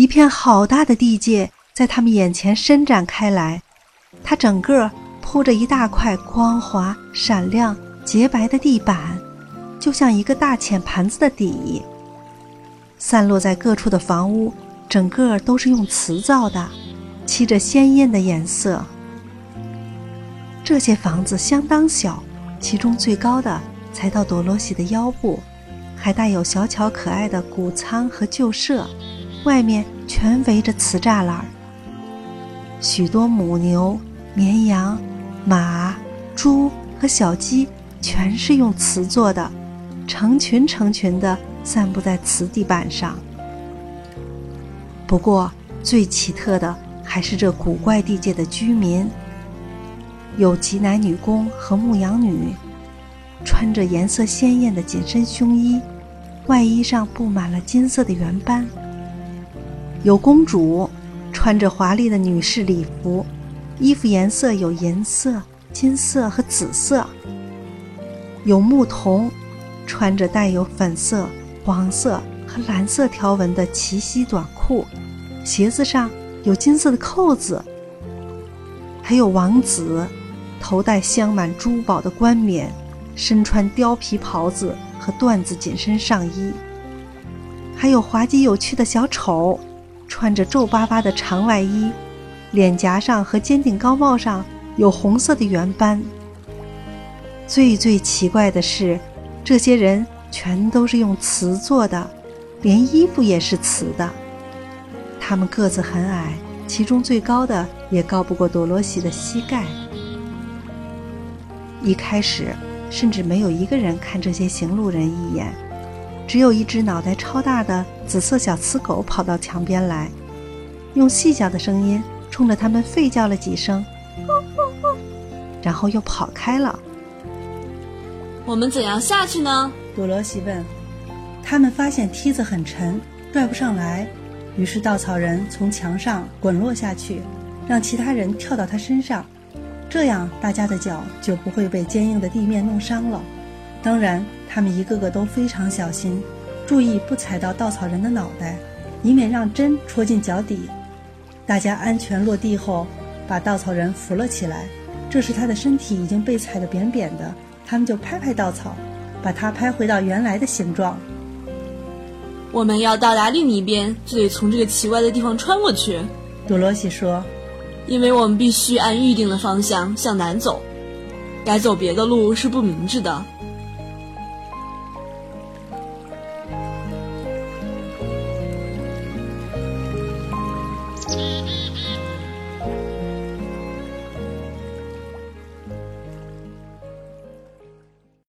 一片好大的地界在他们眼前伸展开来，它整个铺着一大块光滑、闪亮、洁白的地板，就像一个大浅盘子的底。散落在各处的房屋，整个都是用瓷造的，漆着鲜艳的颜色。这些房子相当小，其中最高的才到多罗西的腰部，还带有小巧可爱的谷仓和旧舍，外面全围着瓷栅栏。许多母牛、绵羊、马、猪和小鸡全是用瓷做的，成群成群的。散布在瓷地板上。不过，最奇特的还是这古怪地界的居民。有挤奶女工和牧羊女，穿着颜色鲜艳的紧身胸衣，外衣上布满了金色的圆斑。有公主，穿着华丽的女士礼服，衣服颜色有银色、金色和紫色。有牧童，穿着带有粉色。黄色和蓝色条纹的齐膝短裤，鞋子上有金色的扣子。还有王子，头戴镶满珠宝的冠冕，身穿貂皮袍子和缎子紧身上衣。还有滑稽有趣的小丑，穿着皱巴巴的长外衣，脸颊上和尖顶高帽上有红色的圆斑。最最奇怪的是，这些人。全都是用瓷做的，连衣服也是瓷的。他们个子很矮，其中最高的也高不过多罗西的膝盖。一开始，甚至没有一个人看这些行路人一眼，只有一只脑袋超大的紫色小雌狗跑到墙边来，用细小的声音冲着他们吠叫了几声，然后又跑开了。我们怎样下去呢？多罗西问：“他们发现梯子很沉，拽不上来，于是稻草人从墙上滚落下去，让其他人跳到他身上，这样大家的脚就不会被坚硬的地面弄伤了。当然，他们一个个都非常小心，注意不踩到稻草人的脑袋，以免让针戳进脚底。大家安全落地后，把稻草人扶了起来。这时他的身体已经被踩得扁扁的，他们就拍拍稻草。”把它拍回到原来的形状。我们要到达另一边，就得从这个奇怪的地方穿过去。多罗西说：“因为我们必须按预定的方向向南走，改走别的路是不明智的。”